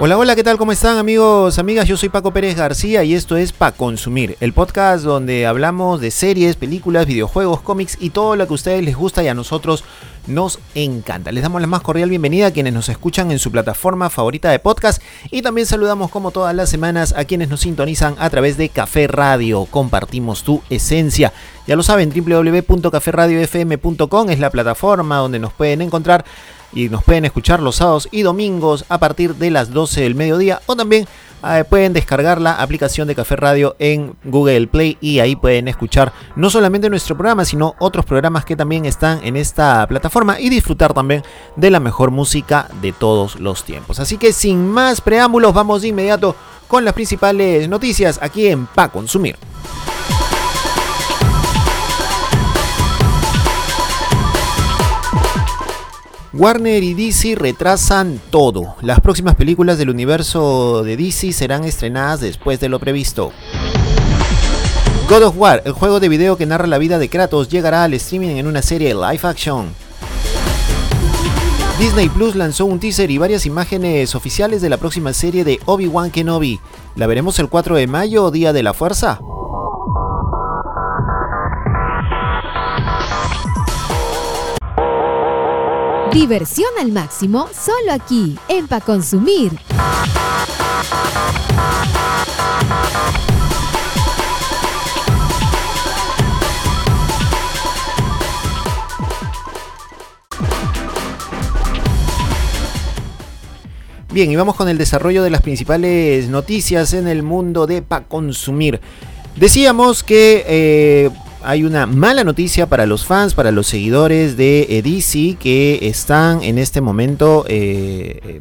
Hola, hola, ¿qué tal? ¿Cómo están amigos, amigas? Yo soy Paco Pérez García y esto es Pa Consumir, el podcast donde hablamos de series, películas, videojuegos, cómics y todo lo que a ustedes les gusta y a nosotros nos encanta. Les damos la más cordial bienvenida a quienes nos escuchan en su plataforma favorita de podcast y también saludamos como todas las semanas a quienes nos sintonizan a través de Café Radio. Compartimos tu esencia. Ya lo saben, www.caferradiofm.com es la plataforma donde nos pueden encontrar y nos pueden escuchar los sábados y domingos a partir de las 12 del mediodía o también eh, pueden descargar la aplicación de Café Radio en Google Play y ahí pueden escuchar no solamente nuestro programa sino otros programas que también están en esta plataforma y disfrutar también de la mejor música de todos los tiempos. Así que sin más preámbulos vamos de inmediato con las principales noticias aquí en Pa Consumir. Warner y DC retrasan todo. Las próximas películas del universo de DC serán estrenadas después de lo previsto. God of War, el juego de video que narra la vida de Kratos, llegará al streaming en una serie live action. Disney Plus lanzó un teaser y varias imágenes oficiales de la próxima serie de Obi-Wan Kenobi. ¿La veremos el 4 de mayo, Día de la Fuerza? Diversión al máximo solo aquí, en Pa Consumir. Bien, y vamos con el desarrollo de las principales noticias en el mundo de Pa Consumir. Decíamos que eh, hay una mala noticia para los fans, para los seguidores de DC que están en este momento eh, eh,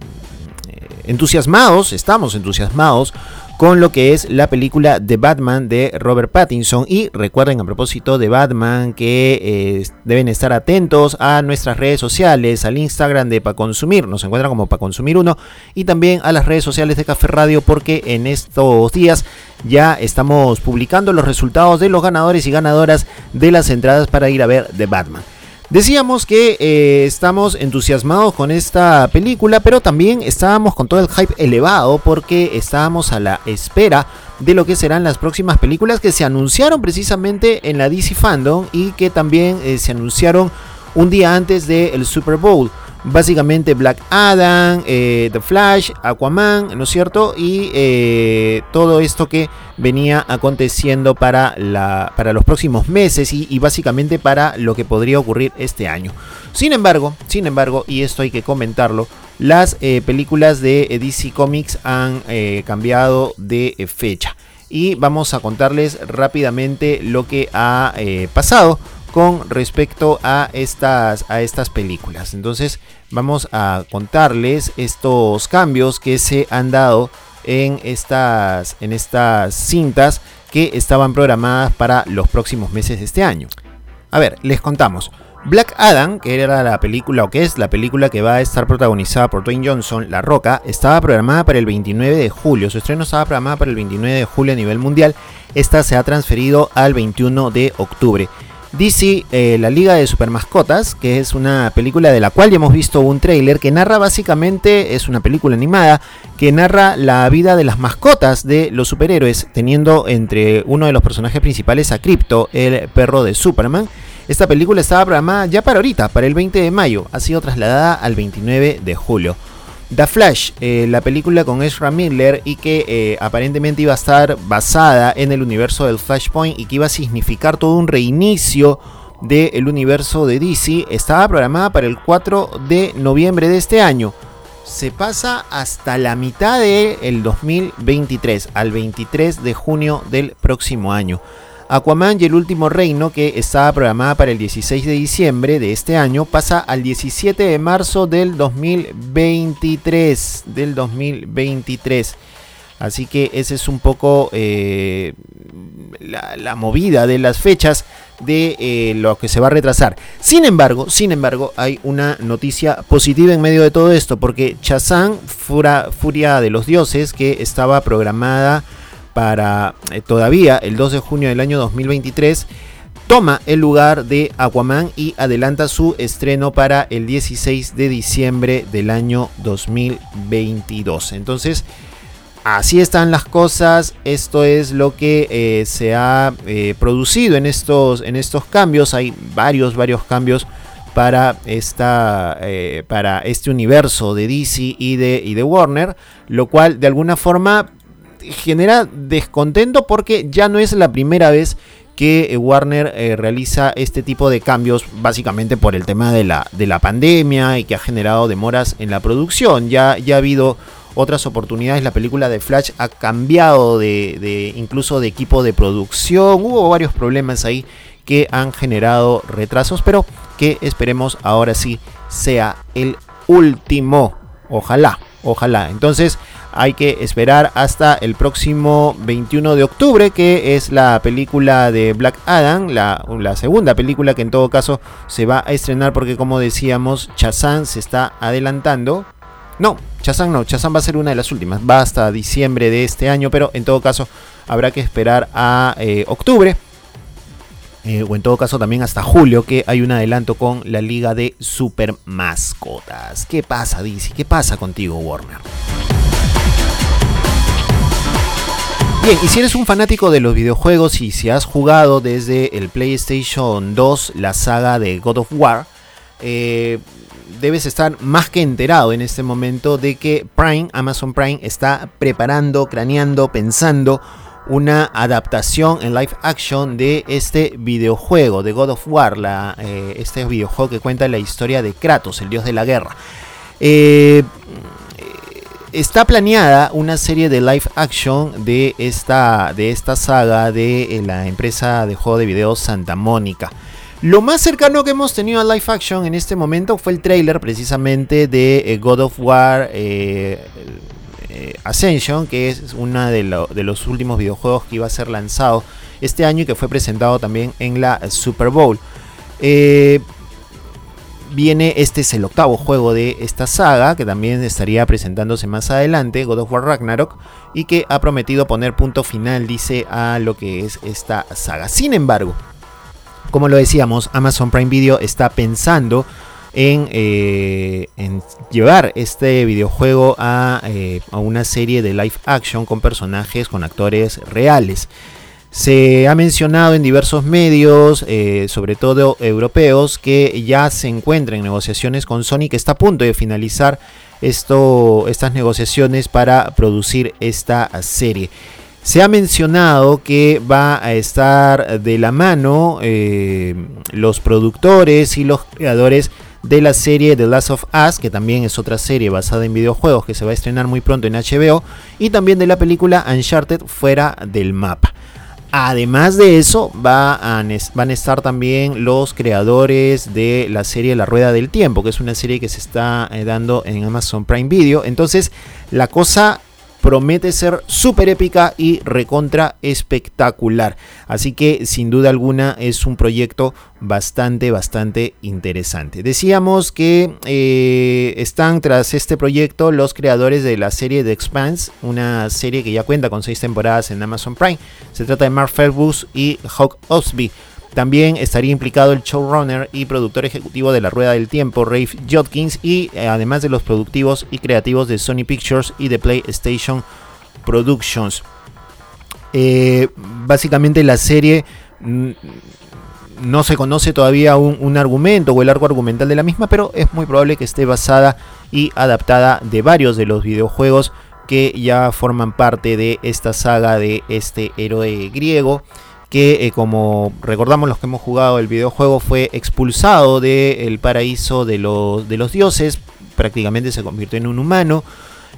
entusiasmados, estamos entusiasmados con lo que es la película de Batman de Robert Pattinson. Y recuerden a propósito de Batman que eh, deben estar atentos a nuestras redes sociales, al Instagram de Pa Consumir, nos encuentran como Pa Consumir 1 y también a las redes sociales de Café Radio porque en estos días ya estamos publicando los resultados de los ganadores y ganadoras de las entradas para ir a ver The Batman. Decíamos que eh, estamos entusiasmados con esta película, pero también estábamos con todo el hype elevado porque estábamos a la espera de lo que serán las próximas películas que se anunciaron precisamente en la DC Fandom y que también eh, se anunciaron un día antes del Super Bowl básicamente Black Adam, eh, The Flash, Aquaman, ¿no es cierto? Y eh, todo esto que venía aconteciendo para, la, para los próximos meses y, básicamente para lo que podría ocurrir este año. Sin embargo, sin embargo, y esto hay que comentarlo, las eh, películas de DC Comics han cambiado de fecha. Y vamos a contarles rápidamente lo que ha pasado con respecto a estas, a estas películas. Entonces vamos a contarles estos cambios que se han dado en estas, en estas cintas que estaban programadas para los próximos meses de este año. A ver, les contamos. Black Adam, que era la película o que es la película que va a estar protagonizada por Dwayne Johnson, La Roca, estaba programada para el 29 de julio. Su estreno estaba programada para el 29 de julio a nivel mundial. Esta se ha transferido al 21 de octubre. DC, eh, la Liga de Supermascotas, que es una película de la cual ya hemos visto un tráiler que narra básicamente, es una película animada, que narra la vida de las mascotas de los superhéroes, teniendo entre uno de los personajes principales a Crypto, el perro de Superman. Esta película estaba programada ya para ahorita, para el 20 de mayo, ha sido trasladada al 29 de julio. The Flash, eh, la película con Ezra Miller y que eh, aparentemente iba a estar basada en el universo del Flashpoint y que iba a significar todo un reinicio del universo de DC, estaba programada para el 4 de noviembre de este año. Se pasa hasta la mitad del 2023, al 23 de junio del próximo año. Aquaman y el último reino, que estaba programada para el 16 de diciembre de este año, pasa al 17 de marzo del 2023. Del 2023. Así que esa es un poco eh, la, movida de las fechas de eh, lo que se va a retrasar. Sin embargo, sin embargo, hay una noticia positiva en medio de todo esto, porque Chazán, Furia de los Dioses, que estaba programada para eh, todavía el 2 de junio del año 2023, toma el lugar de Aquaman y adelanta su estreno para el 16 de diciembre del año 2022. Entonces, así están las cosas. Esto es lo que eh, se ha eh, producido en estos, en estos cambios. Hay varios, varios cambios para, esta, para este universo de DC y de, y de Warner. Lo cual de alguna forma genera descontento porque ya no es la primera vez que Warner realiza este tipo de cambios básicamente por el tema de la, de la pandemia y que ha generado demoras en la producción. Ya, ya ha habido otras oportunidades. La película de Flash ha cambiado de, incluso de equipo de producción. Hubo varios problemas ahí que han generado retrasos, pero que esperemos ahora sí sea el último. Ojalá, ojalá. Entonces hay que esperar hasta el próximo 21 de octubre, que es la película de Black Adam, la, segunda película que en todo caso se va a estrenar porque como decíamos, Chazán se está adelantando no, Chazán no, Chazán va a ser una de las últimas, va hasta diciembre de este año, pero en todo caso habrá que esperar a eh, octubre. Eh, o en todo caso también hasta julio, que hay un adelanto con la liga de super mascotas. ¿Qué pasa, DC? ¿Qué pasa contigo, Warner? Bien, y si eres un fanático de los videojuegos y si has jugado desde el PlayStation 2 la saga de God of War, eh, debes estar más que enterado en este momento de que Prime, Amazon Prime, está preparando, craneando, pensando una adaptación en live action de este videojuego de God of War, eh, este videojuego que cuenta la historia de Kratos, el dios de la guerra. Eh, está planeada una serie de live action de esta, de esta saga de la empresa de juego de video Santa Mónica. Lo más cercano que hemos tenido a live action en este momento fue el trailer precisamente de eh, God of War eh, eh, Ascension, que es uno de, los últimos videojuegos que iba a ser lanzado este año y que fue presentado también en la Super Bowl. viene, este es el octavo juego de esta saga, que también estaría presentándose más adelante, God of War Ragnarok, y que ha prometido poner punto final, dice, a lo que es esta saga. Sin embargo, como lo decíamos, Amazon Prime Video está pensando en, eh, llevar este videojuego eh, a, una serie de live action con personajes, con actores reales. Se ha mencionado en diversos medios, eh, sobre todo europeos, que ya se encuentra en negociaciones con Sony, que está a punto de finalizar esto, estas negociaciones para producir esta serie. Se ha mencionado que va a estar de la mano los productores y los creadores de la serie The Last of Us, que también es otra serie basada en videojuegos que se va a estrenar muy pronto en HBO, y también de la película Uncharted fuera del mapa. Además de eso, va van a estar también los creadores de la serie La Rueda del Tiempo, que es una serie que se está eh, dando en Amazon Prime Video. Entonces, la cosa promete ser súper épica y recontra espectacular. Así que sin duda alguna es un proyecto bastante, bastante interesante. Decíamos que eh, están tras este proyecto los creadores de la serie The Expanse, una serie que ya cuenta con seis temporadas en Amazon Prime. Se trata de Mark Fergus y Hawk Osby. También estaría implicado el showrunner y productor ejecutivo de La Rueda del Tiempo, Rafe Jodkins, y eh, además de los productivos y creativos de Sony Pictures y de PlayStation Productions. Eh, básicamente la serie mm, no se conoce todavía un, argumento o el arco argumental de la misma, pero es muy probable que esté basada y adaptada de varios de los videojuegos que ya forman parte de esta saga de este héroe griego que eh, como recordamos los que hemos jugado el videojuego fue expulsado del paraíso de los, de los dioses, prácticamente se convirtió en un humano,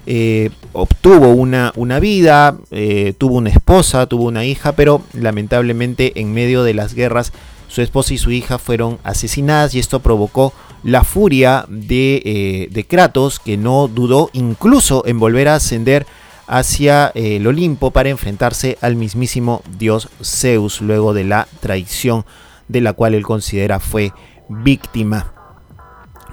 eh, obtuvo una, una vida, eh, tuvo una esposa, tuvo una hija, pero lamentablemente en medio de las guerras su esposa y su hija fueron asesinadas y esto provocó la furia de, de Kratos, que no dudó incluso en volver a ascender hacia el Olimpo para enfrentarse al mismísimo dios Zeus luego de la traición de la cual él considera fue víctima.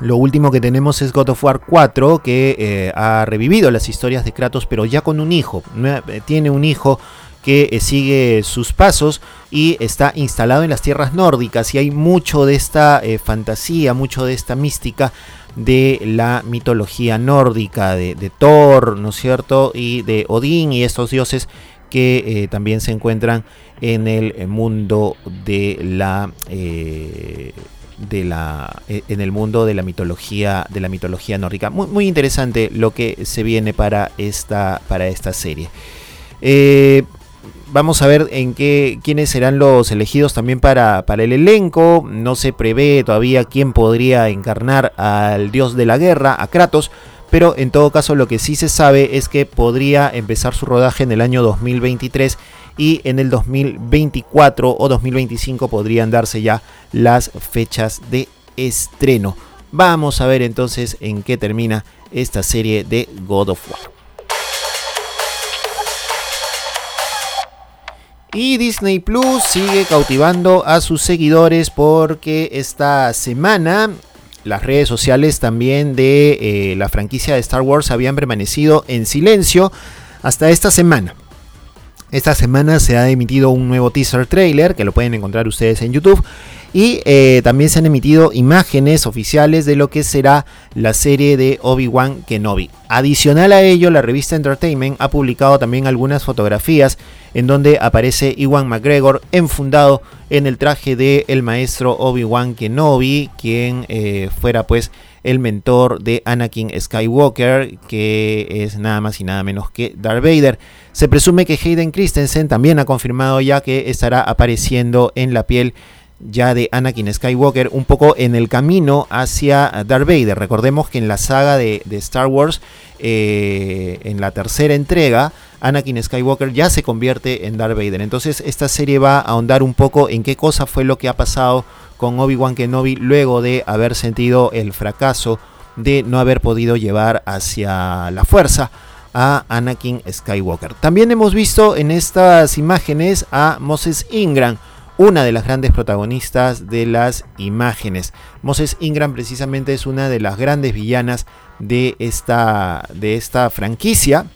Lo último que tenemos es God of War 4, que eh, ha revivido las historias de Kratos, pero ya con un hijo. Eh, tiene un hijo que eh, sigue sus pasos y está instalado en las tierras nórdicas y hay mucho de esta fantasía, mucho de esta mística de la mitología nórdica, de, Thor, ¿no es cierto? Y de Odín y estos dioses que también se encuentran en el mundo de la de la eh, en el mundo de la mitología de la mitología nórdica muy, muy interesante lo que se viene para esta para esta serie eh, vamos a ver en qué quiénes serán los elegidos también para, para el elenco no se prevé todavía quién podría encarnar al dios de la guerra a Kratos pero en todo caso lo que sí se sabe es que podría empezar su rodaje en el año 2023 y en el 2024 o 2025 podrían darse ya las fechas de estreno. Vamos a ver entonces en qué termina esta serie de God of War. Y Disney Plus sigue cautivando a sus seguidores porque esta semana las redes sociales también de eh, la franquicia de Star Wars habían permanecido en silencio hasta esta semana. Esta semana se ha emitido un nuevo teaser trailer que lo pueden encontrar ustedes en YouTube. Y eh, también se han emitido imágenes oficiales de lo que será la serie de Obi-Wan Kenobi. Adicional a ello, la revista Entertainment ha publicado también algunas fotografías en donde aparece Iwan McGregor enfundado en el traje del el maestro Obi-Wan Kenobi, quien eh, fuera pues el mentor de Anakin Skywalker, que es nada más y nada menos que Darth Vader. Se presume que Hayden Christensen también ha confirmado ya que estará apareciendo en la piel ya de Anakin Skywalker, un poco en el camino hacia Darth Vader. Recordemos que en la saga de, Star Wars, eh, en la tercera entrega, Anakin Skywalker ya se convierte en Darth Vader. Entonces esta serie va a ahondar un poco en qué cosa fue lo que ha pasado con Obi-Wan Kenobi luego de haber sentido el fracaso de no haber podido llevar hacia la fuerza a Anakin Skywalker. También hemos visto en estas imágenes a Moses Ingram, una de las grandes protagonistas de las imágenes. Moses Ingram precisamente es una de las grandes villanas de esta, de esta franquicia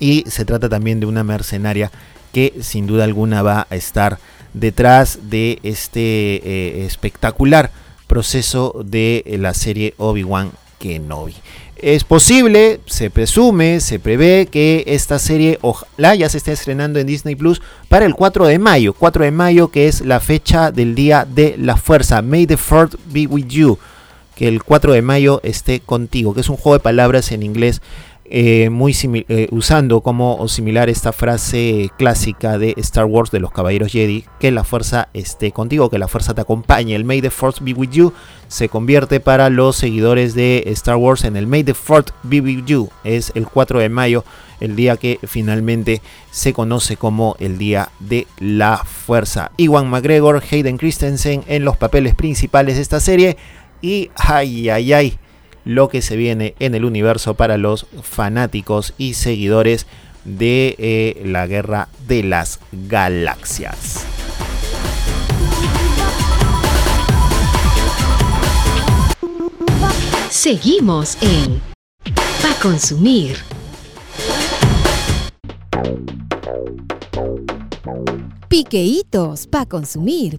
y se trata también de una mercenaria que sin duda alguna va a estar detrás de este eh, espectacular proceso de la serie Obi-Wan Kenobi. Es posible, se presume, se prevé que esta serie ojalá ya se esté estrenando en Disney Plus para el 4 de mayo. 4 de mayo que es la fecha del Día de la Fuerza. May the Fourth be with you. Que el 4 de mayo esté contigo. Que es un juego de palabras en inglés eh, muy eh, usando como similar esta frase clásica de Star Wars de los Caballeros Jedi, que la fuerza esté contigo, que la fuerza te acompañe. El May the Force be with you se convierte para los seguidores de Star Wars en el May the Force be with you. Es el 4 de mayo, el día que finalmente se conoce como el Día de la Fuerza. Iwan McGregor, Hayden Christensen en los papeles principales de esta serie. Y ay, ay, ay lo que se viene en el universo para los fanáticos y seguidores de eh, la guerra de las galaxias. Seguimos en Pa Consumir. Piqueitos pa consumir.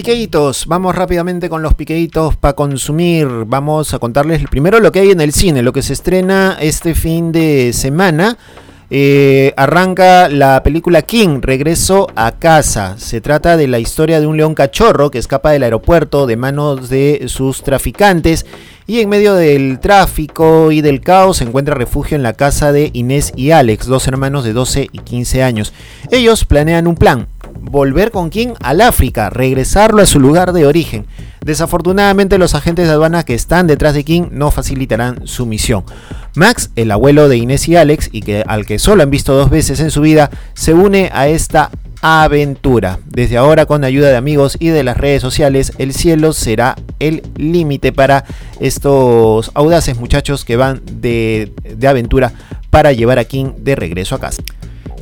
Piqueitos, vamos rápidamente con los piqueitos para consumir. Vamos a contarles primero lo que hay en el cine, lo que se estrena este fin de semana. eh, arranca la película King, Regreso a casa. Se trata de la historia de un león cachorro que escapa del aeropuerto de manos de sus traficantes y en medio del tráfico y del caos encuentra refugio en la casa de Inés y Alex, dos hermanos de 12 y 15 años. Ellos planean un plan, volver con King al África, regresarlo a su lugar de origen. Desafortunadamente los agentes de aduana que están detrás de King no facilitarán su misión. Max, el abuelo de Inés y Alex, y que, al que solo han visto dos veces en su vida, se une a esta aventura. Desde ahora, con ayuda de amigos y de las redes sociales, el cielo será el límite para estos audaces muchachos que van de, de aventura para llevar a King de regreso a casa.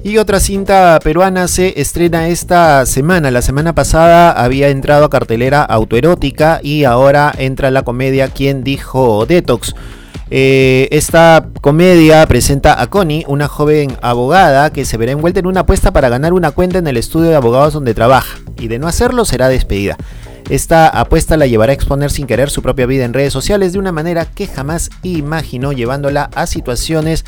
Y otra cinta peruana se estrena esta semana. La semana pasada había entrado a cartelera autoerótica y ahora entra la comedia Quien dijo Detox. Eh, esta comedia presenta a Connie, una joven abogada que se verá envuelta en una apuesta para ganar una cuenta en el estudio de abogados donde trabaja, y de no hacerlo será despedida. Esta apuesta la llevará a exponer sin querer su propia vida en redes sociales de una manera que jamás imaginó, llevándola a situaciones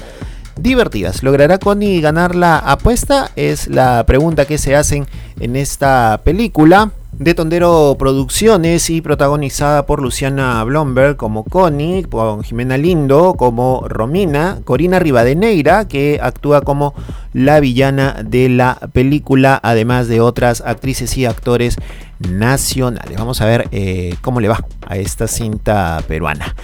divertidas. ¿Logrará Connie ganar la apuesta? Es la pregunta que se hacen en esta película de Tondero Producciones y protagonizada por Luciana Blomberg como Connie, con Jimena Lindo como Romina, Corina Rivadeneira que actúa como la villana de la película, además de otras actrices y actores nacionales. Vamos a ver eh, cómo le va a esta cinta peruana.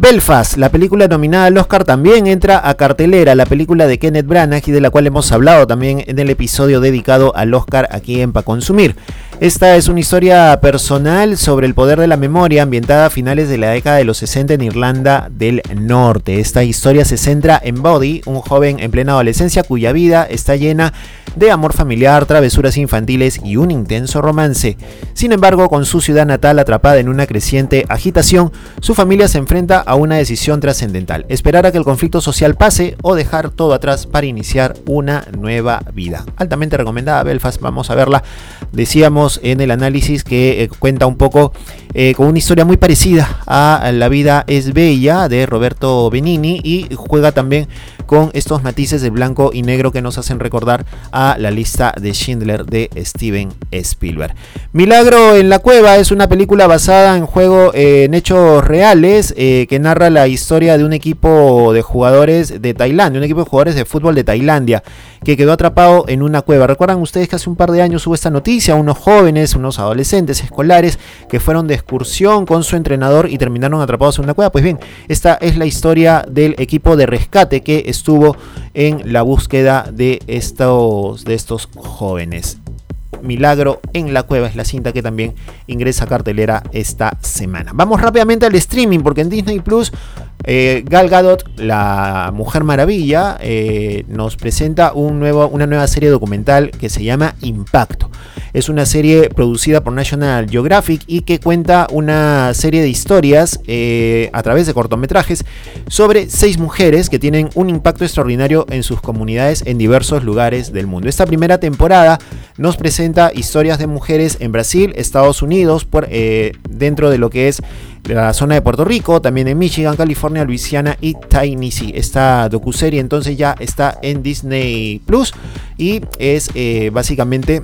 Belfast, la película nominada al Oscar, también entra a cartelera, la película de Kenneth Branagh y de la cual hemos hablado también en el episodio dedicado al Oscar aquí en Pa Consumir. Esta es una historia personal sobre el poder de la memoria ambientada a finales de la década de los 60 en Irlanda del Norte. Esta historia se centra en Body, un joven en plena adolescencia cuya vida está llena de amor familiar, travesuras infantiles y un intenso romance. Sin embargo, con su ciudad natal atrapada en una creciente agitación, su familia se enfrenta a una decisión trascendental, esperar a que el conflicto social pase o dejar todo atrás para iniciar una nueva vida. Altamente recomendada Belfast, vamos a verla. Decíamos en el análisis que eh, cuenta un poco eh, con una historia muy parecida a La vida es bella de Roberto Benini y juega también con estos matices de blanco y negro que nos hacen recordar a la lista de Schindler de Steven Spielberg. Milagro en la cueva es una película basada en juego eh, en hechos reales eh, que narra la historia de un equipo de jugadores de Tailandia, un equipo de jugadores de fútbol de Tailandia que quedó atrapado en una cueva. Recuerdan ustedes que hace un par de años hubo esta noticia, unos jóvenes, unos adolescentes escolares que fueron de excursión con su entrenador y terminaron atrapados en una cueva. Pues bien, esta es la historia del equipo de rescate que estuvo en la búsqueda de estos, de estos jóvenes. Milagro en la cueva es la cinta que también ingresa a cartelera esta semana. Vamos rápidamente al streaming porque en Disney Plus eh, Gal Gadot, la Mujer Maravilla, eh, nos presenta una nueva serie documental que se llama Impacto. Es una serie producida por National Geographic y que cuenta una serie de historias eh, a través de cortometrajes sobre seis mujeres que tienen un impacto extraordinario en sus comunidades en diversos lugares del mundo. Esta primera temporada nos presenta historias de mujeres en Brasil, Estados Unidos, por, dentro de lo que es la zona de Puerto Rico, también en Michigan, California, Luisiana y Tennessee. Esta docuserie entonces ya está en Disney Plus y es eh, básicamente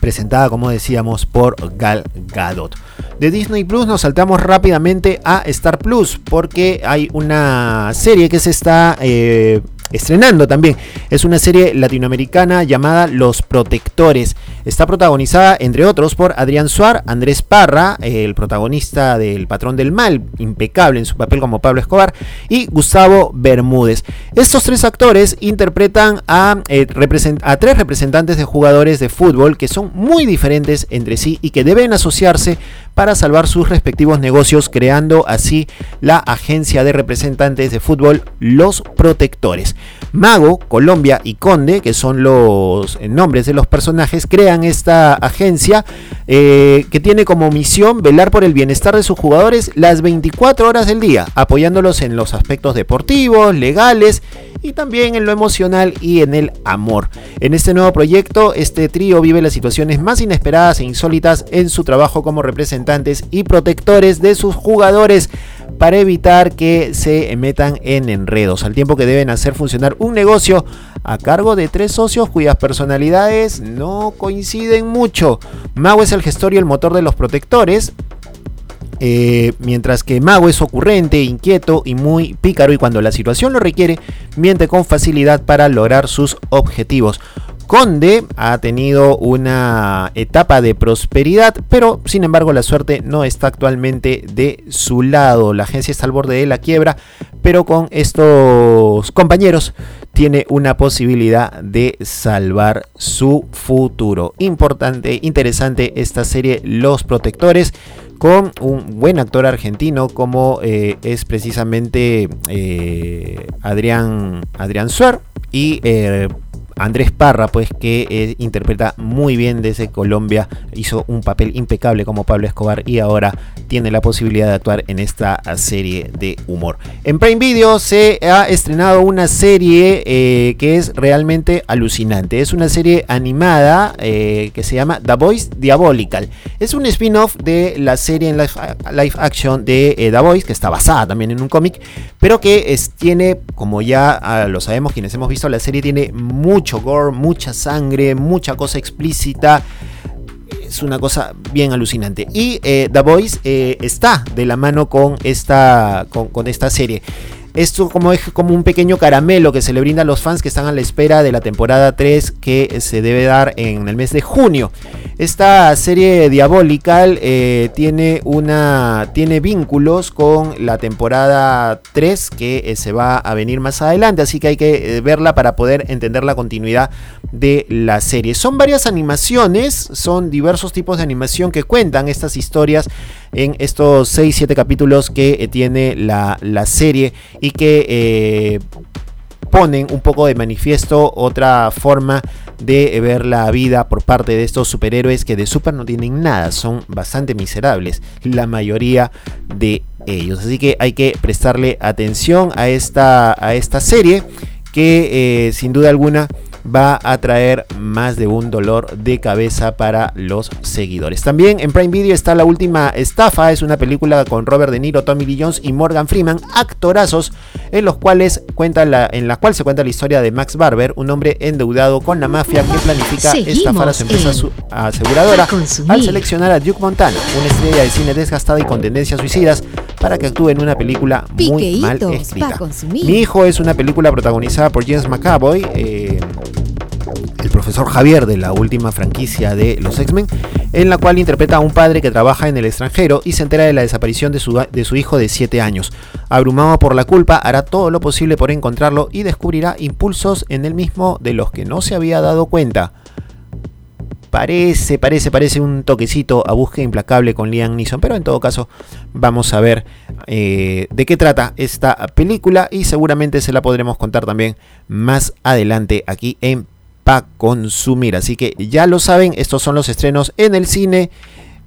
presentada, como decíamos, por Gal Gadot. De Disney Plus nos saltamos rápidamente a Star Plus porque hay una serie que se está eh, estrenando también. Es una serie latinoamericana llamada Los Protectores. Está protagonizada, entre otros, por Adrián Suar, Andrés Parra, el protagonista del Patrón del Mal, impecable en su papel como Pablo Escobar, y Gustavo Bermúdez. Estos tres actores interpretan a, eh, a tres representantes de jugadores de fútbol que son muy diferentes entre sí y que deben asociarse para salvar sus respectivos negocios, creando así la agencia de representantes de fútbol Los Protectores. Mago, Colombia y Conde, que son los eh, nombres de los personajes, crean esta agencia eh, que tiene como misión velar por el bienestar de sus jugadores las 24 horas del día, apoyándolos en los aspectos deportivos, legales y también en lo emocional y en el amor. En este nuevo proyecto, este trío vive las situaciones más inesperadas e insólitas en su trabajo como y protectores de sus jugadores para evitar que se metan en enredos, al tiempo que deben hacer funcionar un negocio a cargo de tres socios cuyas personalidades no coinciden mucho. Mago es el gestor y el motor de los protectores, eh, mientras que Mago es ocurrente, inquieto y muy pícaro y cuando la situación lo requiere, miente con facilidad para lograr sus objetivos. Conde ha tenido una etapa de prosperidad, pero sin embargo la suerte no está actualmente de su lado. La agencia está al borde de la quiebra, pero con estos compañeros tiene una posibilidad de salvar su futuro. Importante, interesante esta serie Los Protectores con un buen actor argentino como eh, es precisamente eh, Adrián, Adrián Suer y eh, Andrés Parra, pues que eh, interpreta muy bien desde Colombia, hizo un papel impecable como Pablo Escobar y ahora tiene la posibilidad de actuar en esta serie de humor. En Prime Video se ha estrenado una serie eh, que es realmente alucinante. Es una serie animada eh, que se llama The Voice Diabolical. Es un spin-off de la serie en live, action de The Voice, que está basada también en un cómic, pero que tiene, como ya ah, lo sabemos quienes hemos visto la serie, tiene mucho gore, mucha sangre, mucha cosa explícita. Es una cosa bien alucinante. Y eh, The Voice eh, está de la mano con esta, con esta serie. Esto como es como un pequeño caramelo que se le brinda a los fans que están a la espera de la temporada 3 que se debe dar en el mes de junio. Esta serie Diabolical eh, tiene, una, tiene vínculos con la temporada 3 que eh, se va a venir más adelante, así que hay que eh, verla para poder entender la continuidad de la serie. Son varias animaciones, son diversos tipos de animación que cuentan estas historias en estos 6-7 capítulos que tiene la, la serie y que ponen un poco de manifiesto otra forma de ver la vida por parte de estos superhéroes que de super no tienen nada, son bastante miserables, la mayoría de ellos. Así que hay que prestarle atención a esta, a esta serie que eh, sin duda alguna va a traer más de un dolor de cabeza para los seguidores. También en Prime Video está La Última Estafa, es una película con Robert De Niro, Tommy Lee Jones y Morgan Freeman, actorazos en los cuales cuenta la, en la cual se cuenta la historia de Max Barber, un hombre endeudado con la mafia que planifica estafar a su empresa aseguradora al seleccionar a Duke Montana, una estrella de cine desgastada y con tendencias suicidas, para que actúe en una película muy mal escrita. Mi hijo es una película protagonizada por James McAvoy. Eh, el profesor Javier de la última franquicia de los X-Men, en la cual interpreta a un padre que trabaja en el extranjero y se entera de la desaparición de su, de su hijo de 7 años. Abrumado por la culpa, hará todo lo posible por encontrarlo y descubrirá impulsos en él mismo de los que no se había dado cuenta. Parece, parece, parece un toquecito a búsqueda implacable con Liam Neeson, pero en todo caso vamos a ver eh, de qué trata esta película y seguramente se la podremos contar también más adelante aquí en para consumir. Así que ya lo saben, estos son los estrenos en el cine,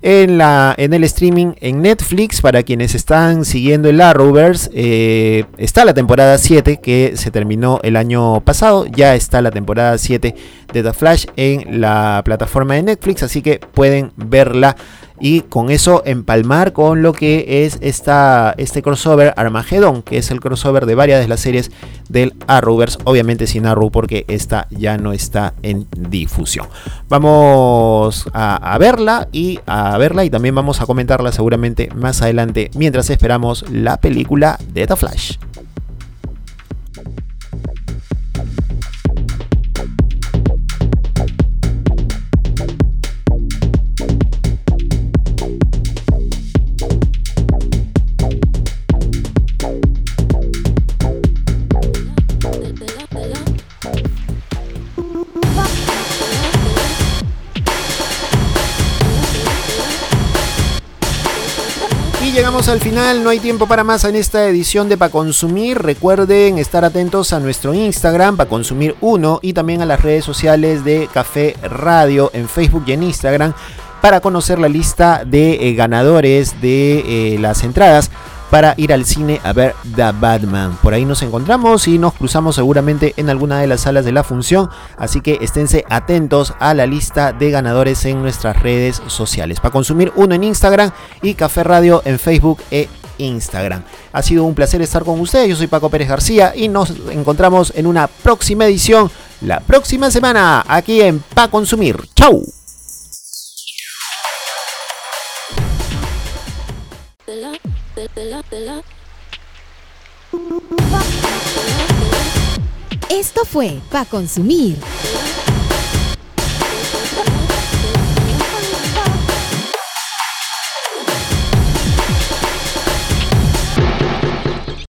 en, la, en el streaming, en Netflix. Para quienes están siguiendo el Arrowverse, eh, está la temporada 7 que se terminó el año pasado. Ya está la temporada 7 de The Flash en la plataforma de Netflix, así que pueden verla y con eso empalmar con lo que es esta, este crossover Armageddon, que es el crossover de varias de las series del Arrowverse, obviamente sin Arrow porque esta ya no está en difusión. Vamos a, a verla y a verla y también vamos a comentarla seguramente más adelante mientras esperamos la película de The Flash. Al final, no hay tiempo para más en esta edición de Pa Consumir. Recuerden estar atentos a nuestro Instagram, Pa Consumir 1, y también a las redes sociales de Café Radio en Facebook y en Instagram para conocer la lista de eh, ganadores de eh, las entradas para ir al cine a ver The Batman. Por ahí nos encontramos y nos cruzamos seguramente en alguna de las salas de la función, así que esténse atentos a la lista de ganadores en nuestras redes sociales. Para consumir uno en Instagram y Café Radio en Facebook e Instagram. Ha sido un placer estar con ustedes, yo soy Paco Pérez García y nos encontramos en una próxima edición la próxima semana aquí en Pa Consumir. ¡Chau! Esto fue Pa Consumir